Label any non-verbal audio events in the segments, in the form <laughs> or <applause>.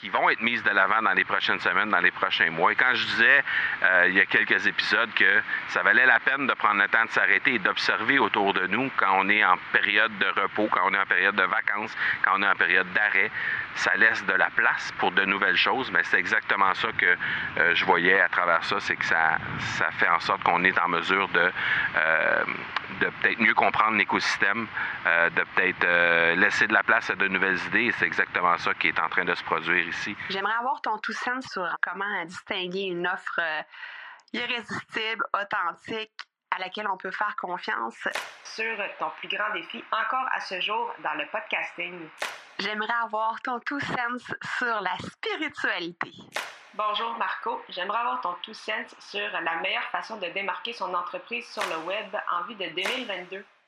qui vont être mises de l'avant dans les prochaines semaines, dans les prochains mois. Et quand je disais euh, il y a quelques épisodes que ça valait la peine de prendre le temps de s'arrêter et d'observer autour de nous quand on est en période de repos, quand on est en période de vacances, quand on est en période d'arrêt, ça laisse de la place pour de nouvelles choses. Mais c'est exactement ça que euh, je voyais à travers ça, c'est que ça, ça fait en sorte qu'on est en mesure de, euh, de peut-être mieux comprendre l'écosystème, de peut-être laisser de la place à de nouvelles idées. Et c'est exactement ça qui est en train de se produire J'aimerais avoir ton tout sens sur comment distinguer une offre euh, irrésistible, authentique, à laquelle on peut faire confiance. Sur ton plus grand défi encore à ce jour dans le podcasting. J'aimerais avoir ton tout sens sur la spiritualité. Bonjour Marco, j'aimerais avoir ton tout sens sur la meilleure façon de démarquer son entreprise sur le web en vue de 2022.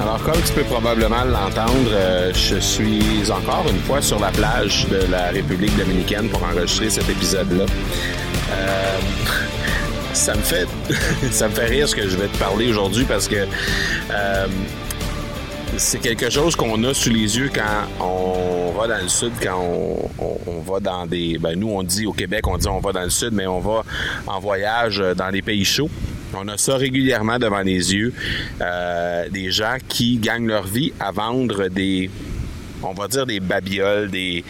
Alors, comme tu peux probablement l'entendre, euh, je suis encore une fois sur la plage de la République dominicaine pour enregistrer cet épisode-là. Euh, ça me fait <laughs> ça me fait rire ce que je vais te parler aujourd'hui parce que euh, c'est quelque chose qu'on a sous les yeux quand on va dans le sud, quand on, va dans des... Ben nous, on dit au Québec, on dit on va dans le sud, mais on va en voyage dans des pays chauds. On a ça régulièrement devant les yeux. Euh, des gens qui gagnent leur vie à vendre des, on va dire des babioles, des,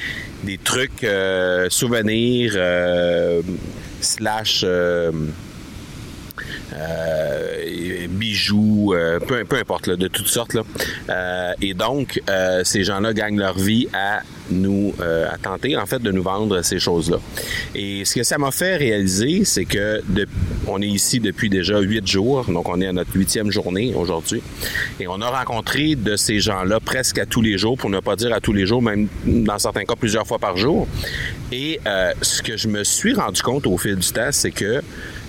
des trucs euh, souvenirs euh, slash euh, bijoux, euh, peu, importe, là, de toutes sortes. Là. Euh, et donc, ces gens-là gagnent leur vie à nous à tenter en fait de nous vendre ces choses-là. Et ce que ça m'a fait réaliser, c'est que on est ici depuis déjà huit jours, donc on est à notre huitième journée aujourd'hui, et on a rencontré de ces gens-là presque à tous les jours, pour ne pas dire à tous les jours, même dans certains cas plusieurs fois par jour. Et ce que je me suis rendu compte au fil du temps, c'est que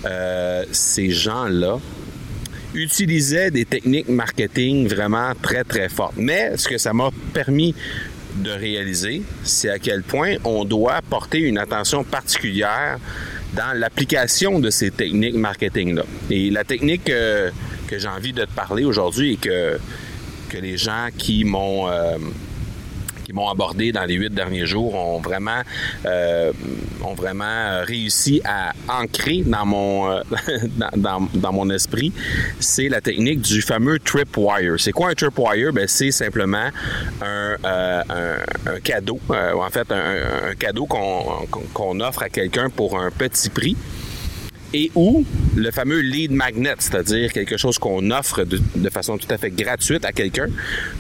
euh, ces gens-là utilisaient des techniques marketing vraiment très, très fortes. Mais ce que ça m'a permis de réaliser, c'est à quel point on doit porter une attention particulière dans l'application de ces techniques marketing-là. Et la technique que j'ai envie de te parler aujourd'hui et que, que les gens qui m'ont... Euh, m'ont abordé dans les huit derniers jours ont vraiment, euh, ont vraiment réussi à ancrer dans mon, euh, <laughs> dans, mon esprit, c'est la technique du fameux tripwire. C'est quoi un tripwire? Ben, c'est simplement un, euh, cadeau, en fait, un, un cadeau qu'on qu'on offre à quelqu'un pour un petit prix et ou le fameux lead magnet, c'est-à-dire quelque chose qu'on offre de, façon tout à fait gratuite à quelqu'un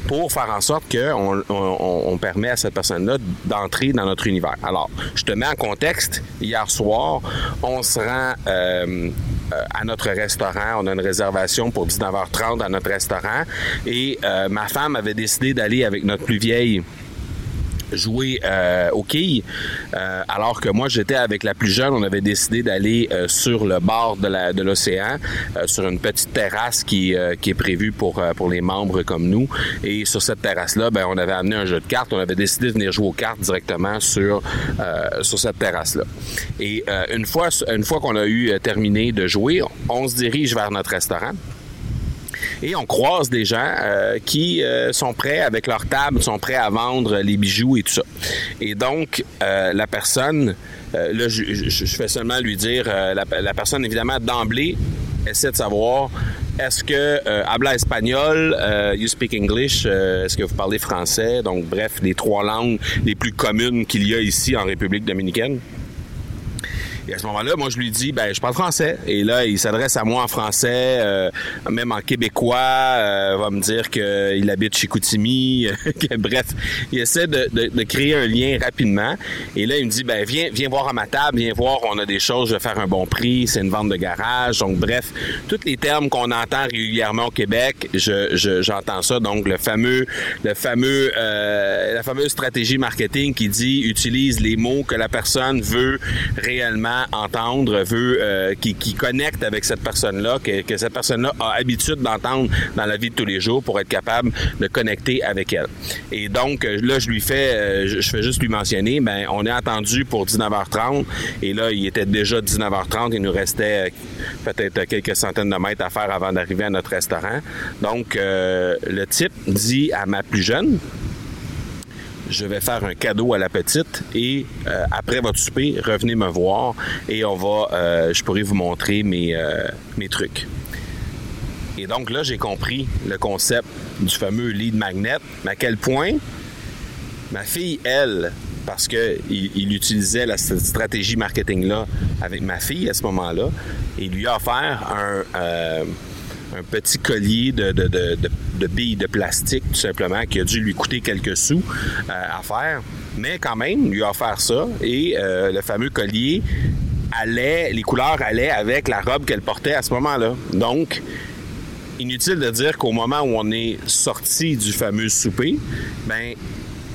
pour faire en sorte qu'on on, permet à cette personne-là d'entrer dans notre univers. Alors, je te mets en contexte. Hier soir, on se rend euh, à notre restaurant. On a une réservation pour 19h30 à notre restaurant. Et euh, ma femme avait décidé d'aller avec notre plus vieille jouer euh, au quilles, euh, alors que moi j'étais avec la plus jeune. On avait décidé d'aller euh, sur le bord de l'océan, euh, sur une petite terrasse qui qui est prévue pour pour les membres comme nous. Et sur cette terrasse là, ben on avait amené un jeu de cartes. On avait décidé de venir jouer aux cartes directement sur sur cette terrasse là. Et une fois une fois qu'on a eu terminé de jouer, on se dirige vers notre restaurant et on croise des gens euh, qui euh, sont prêts avec leur table, sont prêts à vendre les bijoux et tout ça. Et donc, euh, la personne, là, je, fais seulement lui dire, la, personne, évidemment, d'emblée, essaie de savoir est-ce que habla espagnol, you speak English, est-ce que vous parlez français, donc bref, les trois langues les plus communes qu'il y a ici en République dominicaine. Et à ce moment-là, moi, je lui dis, ben, je parle français. Et là, il s'adresse à moi en français, euh, même en québécois. Euh, va me dire qu'il habite chez Koutimi. <laughs> Bref, il essaie de, de, de, créer un lien rapidement. Et là, il me dit, ben, viens, viens voir à ma table, viens voir, on a des choses, je vais faire un bon prix, c'est une vente de garage. Donc, bref, tous les termes qu'on entend régulièrement au Québec, je, j'entends ça. Donc, le fameux, le fameux, euh, la fameuse stratégie marketing qui dit, utilise les mots que la personne veut réellement entendre, veut euh, qui, qui, connecte avec cette personne-là, que, que, cette personne-là a habitude d'entendre dans la vie de tous les jours pour être capable de connecter avec elle. Et donc là, je lui fais, je fais juste lui mentionner, ben on est entendu pour 19h30 et là, il était déjà 19h30, il nous restait peut-être quelques centaines de mètres à faire avant d'arriver à notre restaurant. Donc le type dit à ma plus jeune, je vais faire un cadeau à la petite et euh, après votre souper, revenez me voir et on va, euh, je pourrai vous montrer mes, euh, mes trucs. Et donc là, j'ai compris le concept du fameux lead magnet, mais à quel point ma fille, elle, parce qu'il il utilisait la stratégie marketing-là avec ma fille à ce moment-là, et lui a offert un petit collier de, de, billes de plastique, tout simplement, qui a dû lui coûter quelques sous euh, à faire. Mais quand même, lui a offert ça et euh, le fameux collier allait, les couleurs allaient avec la robe qu'elle portait à ce moment-là. Donc, inutile de dire qu'au moment où on est sorti du fameux souper, ben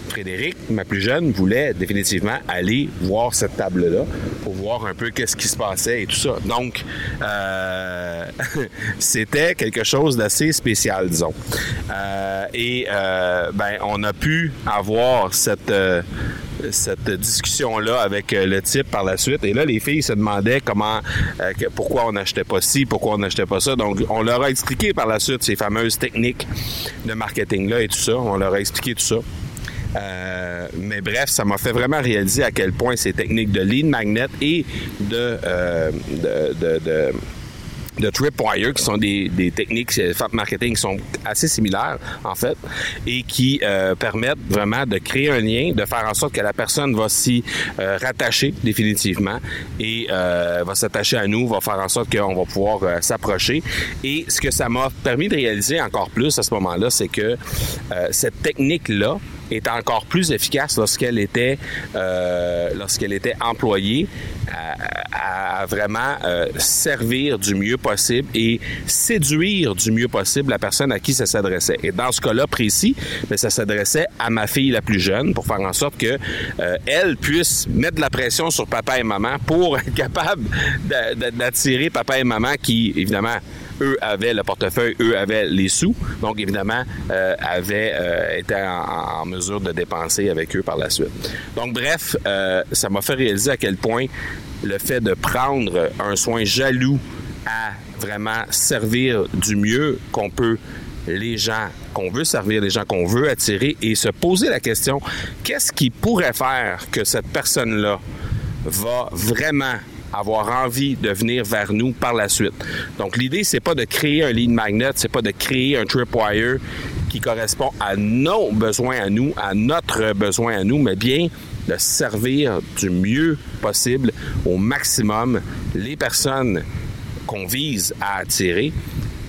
Frédéric, ma plus jeune, voulait définitivement aller voir cette table-là pour voir un peu qu'est-ce qui se passait et tout ça. Donc, euh, <laughs> c'était quelque chose d'assez spécial, disons. Euh, et euh, ben, on a pu avoir cette cette discussion-là avec le type par la suite. Et là, les filles se demandaient comment, pourquoi on n'achetait pas ci, pourquoi on n'achetait pas ça. Donc, on leur a expliqué par la suite ces fameuses techniques de marketing-là et tout ça. On leur a expliqué tout ça. Euh, mais bref, ça m'a fait vraiment réaliser à quel point ces techniques de lead magnet et de, euh, de, de, de Tripwire, qui sont des, des techniques euh, FAP marketing qui sont assez similaires, en fait, et qui euh, permettent vraiment de créer un lien, de faire en sorte que la personne va s'y euh, rattacher définitivement et euh, va s'attacher à nous, va faire en sorte qu'on va pouvoir euh, s'approcher. Et ce que ça m'a permis de réaliser encore plus à ce moment-là, c'est que cette technique-là, est encore plus efficace lorsqu'elle était euh, lorsqu'elle était employée à, vraiment euh, servir du mieux possible et séduire du mieux possible la personne à qui ça s'adressait. Et dans ce cas-là précis, mais ben, ça s'adressait à ma fille la plus jeune pour faire en sorte que euh, elle puisse mettre de la pression sur papa et maman pour être capable d'attirer papa et maman qui évidemment eux avaient le portefeuille, eux avaient les sous, donc évidemment euh, avaient euh, été en, mesure de dépenser avec eux par la suite. Donc bref, euh, ça m'a fait réaliser à quel point le fait de prendre un soin jaloux à vraiment servir du mieux qu'on peut les gens qu'on veut servir, les gens qu'on veut attirer et se poser la question, qu'est-ce qui pourrait faire que cette personne-là va vraiment avoir envie de venir vers nous par la suite. Donc l'idée c'est pas de créer un lead magnet, c'est pas de créer un tripwire qui correspond à nos besoins à nous, à notre besoin à nous, mais bien de servir du mieux possible au maximum les personnes qu'on vise à attirer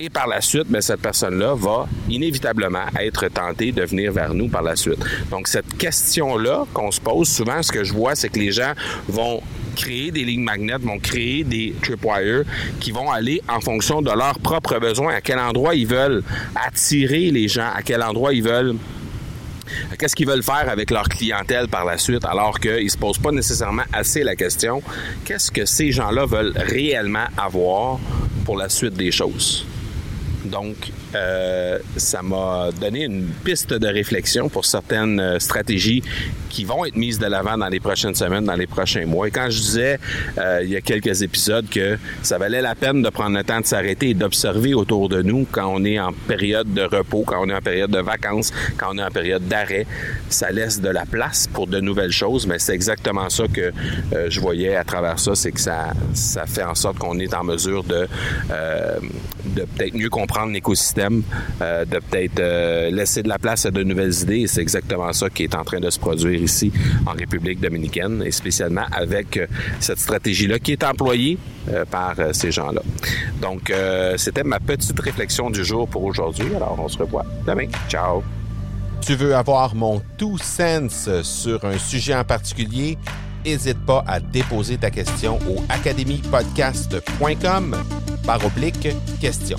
et par la suite, bien, cette personne-là va inévitablement être tentée de venir vers nous par la suite. Donc, cette question-là qu'on se pose souvent, ce que je vois, c'est que les gens vont créer des lignes magnètes, vont créer des tripwires qui vont aller en fonction de leurs propres besoins, à quel endroit ils veulent attirer les gens, à quel endroit ils veulent Qu'est-ce qu'ils veulent faire avec leur clientèle par la suite, alors qu'ils ne se posent pas nécessairement assez la question, qu'est-ce que ces gens-là veulent réellement avoir pour la suite des choses? Donc, euh, ça m'a donné une piste de réflexion pour certaines euh, stratégies qui vont être mises de l'avant dans les prochaines semaines, dans les prochains mois. Et quand je disais euh, il y a quelques épisodes que ça valait la peine de prendre le temps de s'arrêter et d'observer autour de nous quand on est en période de repos, quand on est en période de vacances, quand on est en période d'arrêt, ça laisse de la place pour de nouvelles choses. Mais c'est exactement ça que je voyais à travers ça, c'est que ça, ça fait en sorte qu'on est en mesure de, de peut-être mieux comprendre l'écosystème, euh, de peut-être euh, laisser de la place à de nouvelles idées. C'est exactement ça qui est en train de se produire ici en République dominicaine, et spécialement avec euh, cette stratégie-là qui est employée par ces gens-là. Donc, c'était ma petite réflexion du jour pour aujourd'hui. Alors, on se revoit demain. Ciao! Tu veux avoir mon tout sens sur un sujet en particulier? N'hésite pas à déposer ta question au academypodcast.com par oblique question.